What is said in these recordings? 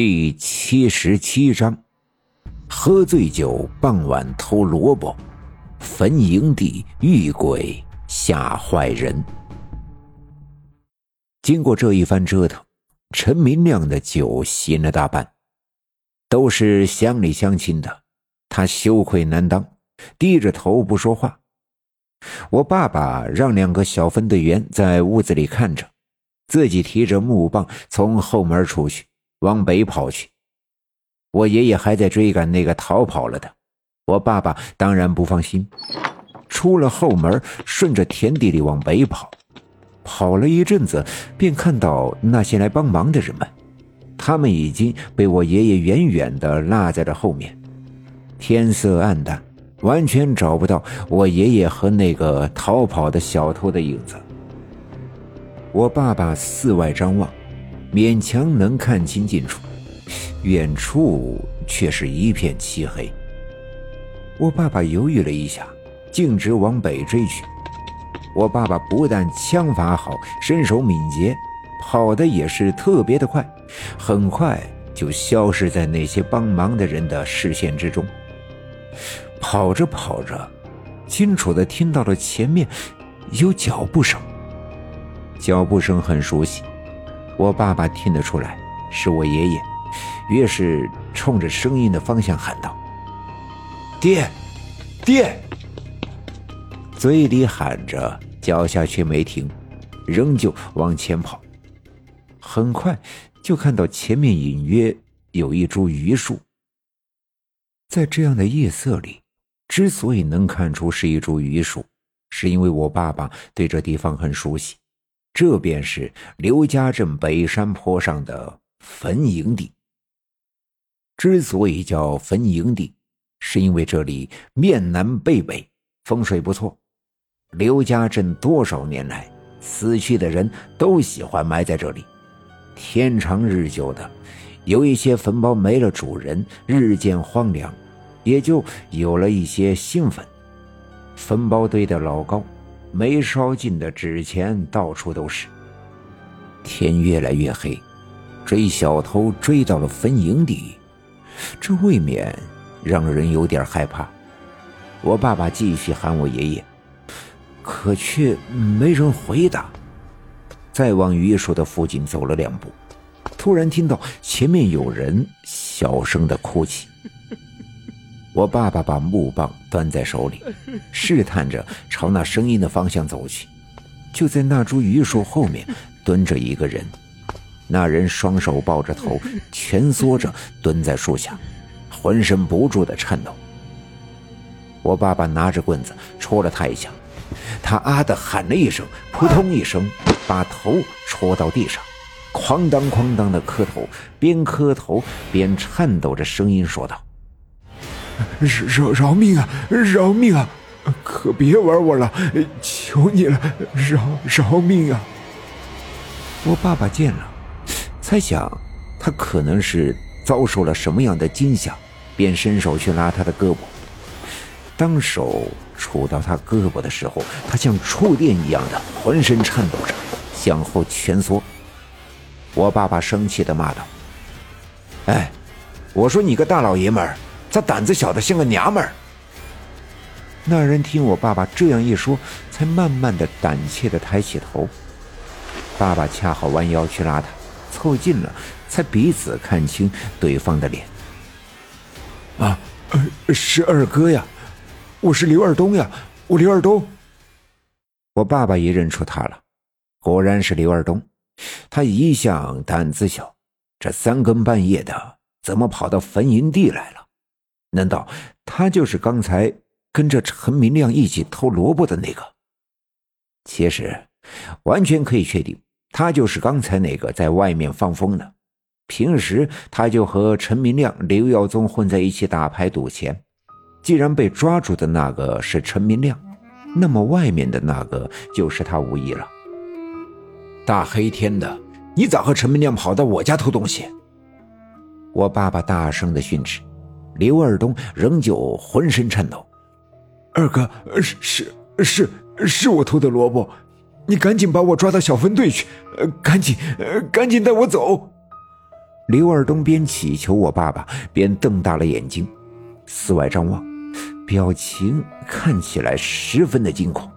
第七十七章：喝醉酒傍晚偷萝卜，坟营地遇鬼吓坏人。经过这一番折腾，陈明亮的酒醒了大半，都是乡里乡亲的，他羞愧难当，低着头不说话。我爸爸让两个小分队员在屋子里看着，自己提着木棒从后门出去。往北跑去，我爷爷还在追赶那个逃跑了的。我爸爸当然不放心，出了后门，顺着田地里往北跑。跑了一阵子，便看到那些来帮忙的人们，他们已经被我爷爷远远的落在了后面。天色暗淡，完全找不到我爷爷和那个逃跑的小偷的影子。我爸爸四外张望。勉强能看清近处，远处却是一片漆黑。我爸爸犹豫了一下，径直往北追去。我爸爸不但枪法好，身手敏捷，跑的也是特别的快，很快就消失在那些帮忙的人的视线之中。跑着跑着，清楚的听到了前面有脚步声，脚步声很熟悉。我爸爸听得出来是我爷爷，于是冲着声音的方向喊道：“爹，爹！”嘴里喊着，脚下却没停，仍旧往前跑。很快就看到前面隐约有一株榆树。在这样的夜色里，之所以能看出是一株榆树，是因为我爸爸对这地方很熟悉。这便是刘家镇北山坡上的坟营地。之所以叫坟营地，是因为这里面南背北，风水不错。刘家镇多少年来，死去的人都喜欢埋在这里。天长日久的，有一些坟包没了主人，日渐荒凉，也就有了一些新坟。坟包堆得老高。没烧尽的纸钱到处都是。天越来越黑，追小偷追到了坟营地，这未免让人有点害怕。我爸爸继续喊我爷爷，可却没人回答。再往榆树的附近走了两步，突然听到前面有人小声的哭泣。我爸爸把木棒端在手里，试探着朝那声音的方向走去。就在那株榆树后面，蹲着一个人。那人双手抱着头，蜷缩着蹲在树下，浑身不住的颤抖。我爸爸拿着棍子戳了他一下，他啊的喊了一声，扑通一声，把头戳到地上，哐当哐当的磕头，边磕头边颤抖着声音说道。饶饶命啊！饶命啊！可别玩我了，求你了，饶饶命啊！我爸爸见了，猜想他可能是遭受了什么样的惊吓，便伸手去拉他的胳膊。当手触到他胳膊的时候，他像触电一样的浑身颤抖着，向后蜷缩。我爸爸生气的骂道：“哎，我说你个大老爷们儿！”咋胆子小的像个娘们儿？那人听我爸爸这样一说，才慢慢的胆怯的抬起头。爸爸恰好弯腰去拉他，凑近了，才彼此看清对方的脸。啊，是二哥呀，我是刘二东呀，我刘二东。我爸爸也认出他了，果然是刘二东。他一向胆子小，这三更半夜的，怎么跑到坟营地来了？难道他就是刚才跟着陈明亮一起偷萝卜的那个？其实，完全可以确定，他就是刚才那个在外面放风的。平时他就和陈明亮、刘耀宗混在一起打牌赌钱。既然被抓住的那个是陈明亮，那么外面的那个就是他无疑了。大黑天的，你咋和陈明亮跑到我家偷东西？我爸爸大声的训斥。刘二东仍旧浑身颤抖。二哥，是是是是我偷的萝卜，你赶紧把我抓到小分队去，赶紧赶紧带我走。刘二东边乞求我爸爸，边瞪大了眼睛，四外张望，表情看起来十分的惊恐。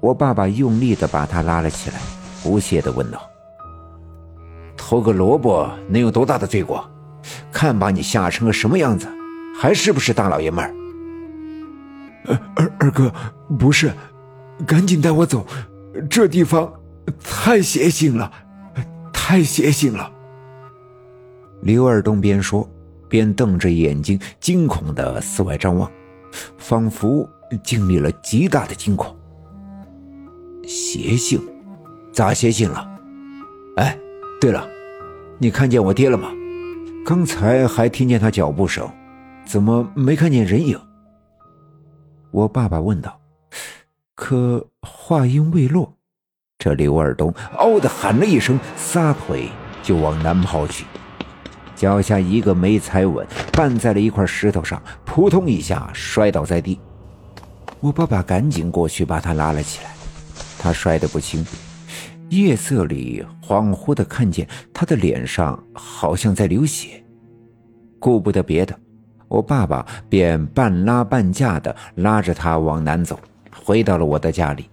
我爸爸用力的把他拉了起来，不屑的问道：“偷个萝卜能有多大的罪过？看把你吓成个什么样子，还是不是大老爷们儿？”二二哥，不是，赶紧带我走，这地方太邪性了，太邪性了。刘二东边说边瞪着眼睛，惊恐的四外张望，仿佛经历了极大的惊恐。邪性？咋邪性了？哎，对了，你看见我爹了吗？刚才还听见他脚步声，怎么没看见人影？我爸爸问道。可话音未落，这刘二东嗷的喊了一声，撒腿就往南跑去，脚下一个没踩稳，绊在了一块石头上，扑通一下摔倒在地。我爸爸赶紧过去把他拉了起来，他摔得不轻，夜色里恍惚的看见他的脸上好像在流血。顾不得别的。我爸爸便半拉半架的拉着他往南走，回到了我的家里。